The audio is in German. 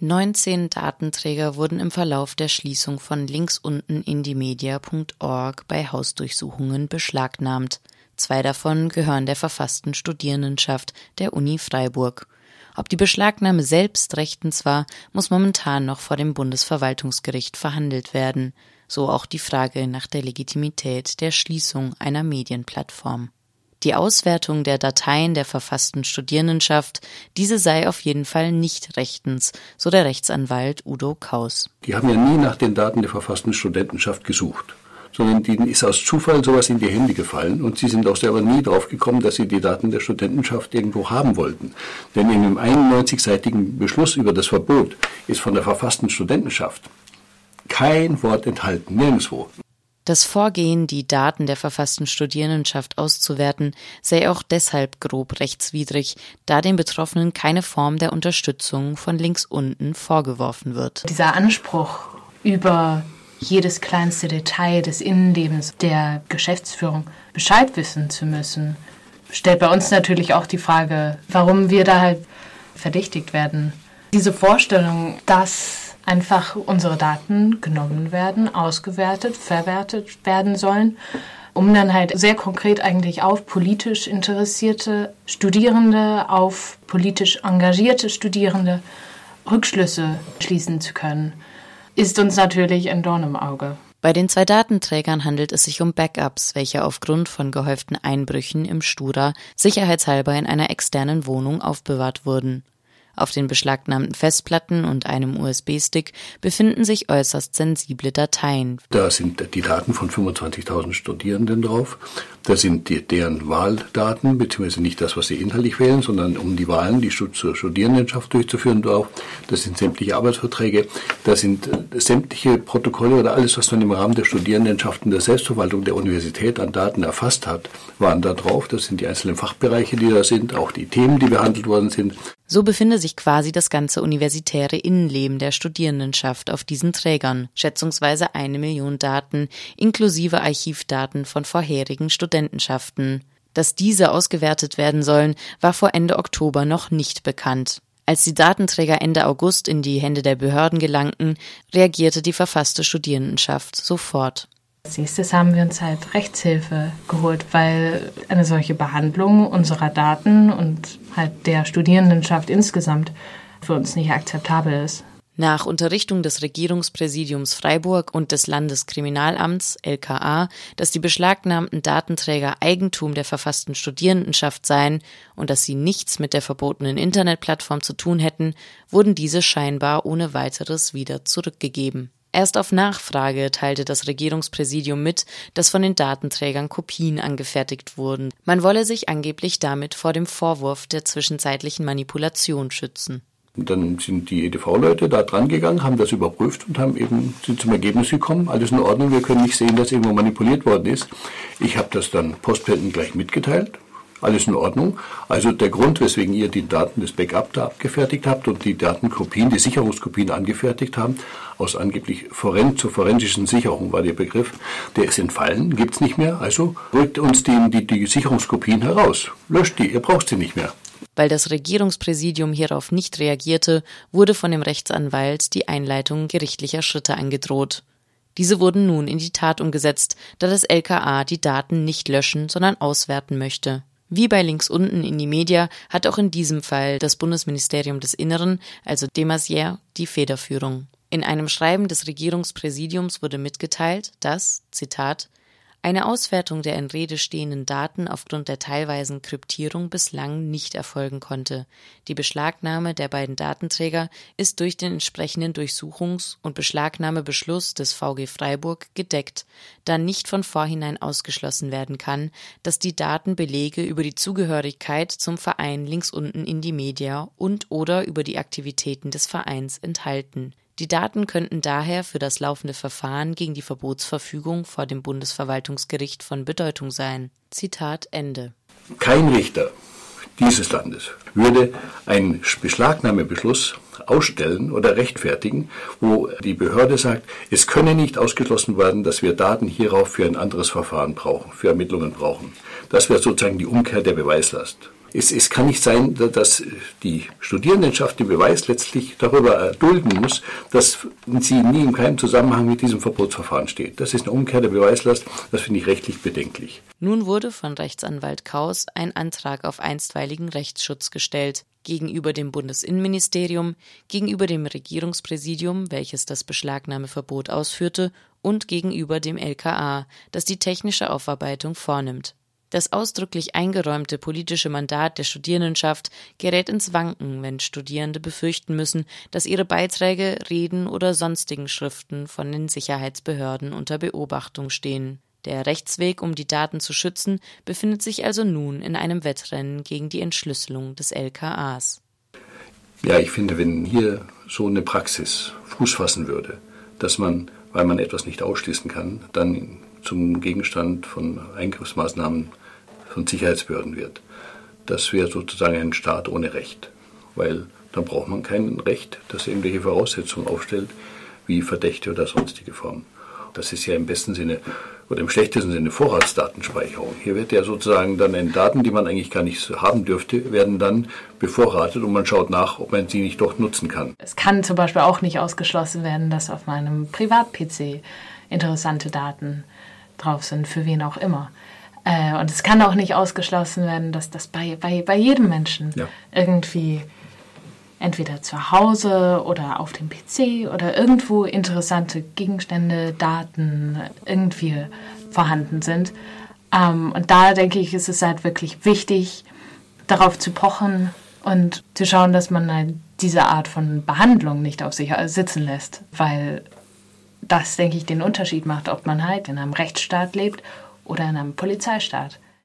19 Datenträger wurden im Verlauf der Schließung von links unten indiemedia.org bei Hausdurchsuchungen beschlagnahmt. Zwei davon gehören der verfassten Studierendenschaft der Uni Freiburg. Ob die Beschlagnahme selbst rechtens war, muss momentan noch vor dem Bundesverwaltungsgericht verhandelt werden. So auch die Frage nach der Legitimität der Schließung einer Medienplattform die Auswertung der Dateien der verfassten Studierendenschaft, diese sei auf jeden Fall nicht rechtens, so der Rechtsanwalt Udo Kaus. Die haben ja nie nach den Daten der verfassten Studentenschaft gesucht sondern denen ist aus Zufall sowas in die Hände gefallen und sie sind auch selber nie drauf gekommen, dass sie die Daten der Studentenschaft irgendwo haben wollten. Denn in einem 91-seitigen Beschluss über das Verbot ist von der verfassten Studentenschaft kein Wort enthalten, nirgendwo. Das Vorgehen, die Daten der verfassten Studierendenschaft auszuwerten, sei auch deshalb grob rechtswidrig, da den Betroffenen keine Form der Unterstützung von links unten vorgeworfen wird. Dieser Anspruch über jedes kleinste Detail des Innenlebens der Geschäftsführung Bescheid wissen zu müssen, stellt bei uns natürlich auch die Frage, warum wir da halt verdächtigt werden. Diese Vorstellung, dass einfach unsere Daten genommen werden, ausgewertet, verwertet werden sollen, um dann halt sehr konkret eigentlich auf politisch interessierte Studierende, auf politisch engagierte Studierende Rückschlüsse schließen zu können, ist uns natürlich ein Dorn im Auge. Bei den zwei Datenträgern handelt es sich um Backups, welche aufgrund von gehäuften Einbrüchen im Stura sicherheitshalber in einer externen Wohnung aufbewahrt wurden. Auf den beschlagnahmten Festplatten und einem USB-Stick befinden sich äußerst sensible Dateien. Da sind die Daten von 25.000 Studierenden drauf. Da sind die, deren Wahldaten, beziehungsweise nicht das, was sie inhaltlich wählen, sondern um die Wahlen, die zur Studierendenschaft durchzuführen drauf. Das sind sämtliche Arbeitsverträge. Da sind äh, sämtliche Protokolle oder alles, was man im Rahmen der Studierendenschaften der Selbstverwaltung der Universität an Daten erfasst hat, waren da drauf. Das sind die einzelnen Fachbereiche, die da sind, auch die Themen, die behandelt worden sind. So befinde sich quasi das ganze universitäre Innenleben der Studierendenschaft auf diesen Trägern, schätzungsweise eine Million Daten, inklusive Archivdaten von vorherigen Studentenschaften. Dass diese ausgewertet werden sollen, war vor Ende Oktober noch nicht bekannt. Als die Datenträger Ende August in die Hände der Behörden gelangten, reagierte die verfasste Studierendenschaft sofort. Als nächstes haben wir uns halt Rechtshilfe geholt, weil eine solche Behandlung unserer Daten und halt der Studierendenschaft insgesamt für uns nicht akzeptabel ist. Nach Unterrichtung des Regierungspräsidiums Freiburg und des Landeskriminalamts LKA, dass die beschlagnahmten Datenträger Eigentum der verfassten Studierendenschaft seien und dass sie nichts mit der verbotenen Internetplattform zu tun hätten, wurden diese scheinbar ohne weiteres wieder zurückgegeben. Erst auf Nachfrage teilte das Regierungspräsidium mit, dass von den Datenträgern Kopien angefertigt wurden. Man wolle sich angeblich damit vor dem Vorwurf der zwischenzeitlichen Manipulation schützen. Dann sind die EDV-Leute da dran gegangen, haben das überprüft und haben eben sind zum Ergebnis gekommen, alles in Ordnung, wir können nicht sehen, dass irgendwo manipuliert worden ist. Ich habe das dann postwendend gleich mitgeteilt, alles in Ordnung. Also der Grund, weswegen ihr die Daten des Backup da abgefertigt habt und die Datenkopien, die Sicherungskopien angefertigt haben, aus angeblich Foren zur forensischen Sicherung war der Begriff, der ist entfallen, gibt's nicht mehr. Also rückt uns die, die, die Sicherungskopien heraus. Löscht die, ihr braucht sie nicht mehr. Weil das Regierungspräsidium hierauf nicht reagierte, wurde von dem Rechtsanwalt die Einleitung gerichtlicher Schritte angedroht. Diese wurden nun in die Tat umgesetzt, da das LKA die Daten nicht löschen, sondern auswerten möchte. Wie bei links unten in die Media hat auch in diesem Fall das Bundesministerium des Inneren, also Demasier, die Federführung. In einem Schreiben des Regierungspräsidiums wurde mitgeteilt, dass, Zitat, eine Auswertung der in Rede stehenden Daten aufgrund der teilweisen Kryptierung bislang nicht erfolgen konnte. Die Beschlagnahme der beiden Datenträger ist durch den entsprechenden Durchsuchungs- und Beschlagnahmebeschluss des VG Freiburg gedeckt, da nicht von vorhinein ausgeschlossen werden kann, dass die Daten Belege über die Zugehörigkeit zum Verein links unten in die Media und oder über die Aktivitäten des Vereins enthalten die Daten könnten daher für das laufende Verfahren gegen die Verbotsverfügung vor dem Bundesverwaltungsgericht von Bedeutung sein. Zitat Ende. Kein Richter dieses Landes würde einen Beschlagnahmebeschluss ausstellen oder rechtfertigen, wo die Behörde sagt, es könne nicht ausgeschlossen werden, dass wir Daten hierauf für ein anderes Verfahren brauchen, für Ermittlungen brauchen. Das wäre sozusagen die Umkehr der Beweislast. Es, es kann nicht sein, dass die Studierendenschaft den Beweis letztlich darüber erdulden muss, dass sie nie in keinem Zusammenhang mit diesem Verbotsverfahren steht. Das ist eine umgekehrte Beweislast, das finde ich rechtlich bedenklich. Nun wurde von Rechtsanwalt Kaus ein Antrag auf einstweiligen Rechtsschutz gestellt gegenüber dem Bundesinnenministerium, gegenüber dem Regierungspräsidium, welches das Beschlagnahmeverbot ausführte, und gegenüber dem LKA, das die technische Aufarbeitung vornimmt. Das ausdrücklich eingeräumte politische Mandat der Studierendenschaft gerät ins Wanken, wenn Studierende befürchten müssen, dass ihre Beiträge, Reden oder sonstigen Schriften von den Sicherheitsbehörden unter Beobachtung stehen. Der Rechtsweg, um die Daten zu schützen, befindet sich also nun in einem Wettrennen gegen die Entschlüsselung des LKAs. Ja, ich finde, wenn hier so eine Praxis Fuß fassen würde, dass man, weil man etwas nicht ausschließen kann, dann zum Gegenstand von Eingriffsmaßnahmen von Sicherheitsbehörden wird. Das wäre sozusagen ein Staat ohne Recht, weil dann braucht man kein Recht, das irgendwelche Voraussetzungen aufstellt, wie Verdächte oder sonstige Formen. Das ist ja im besten Sinne oder im schlechtesten Sinne Vorratsdatenspeicherung. Hier wird ja sozusagen dann in Daten, die man eigentlich gar nicht haben dürfte, werden dann bevorratet und man schaut nach, ob man sie nicht doch nutzen kann. Es kann zum Beispiel auch nicht ausgeschlossen werden, dass auf meinem Privat-PC interessante Daten drauf sind, für wen auch immer. Äh, und es kann auch nicht ausgeschlossen werden, dass das bei, bei, bei jedem Menschen ja. irgendwie entweder zu Hause oder auf dem PC oder irgendwo interessante Gegenstände, Daten irgendwie vorhanden sind. Ähm, und da denke ich, ist es halt wirklich wichtig, darauf zu pochen und zu schauen, dass man halt diese Art von Behandlung nicht auf sich sitzen lässt, weil das, denke ich, den Unterschied macht, ob man halt in einem Rechtsstaat lebt oder in einem Polizeistaat.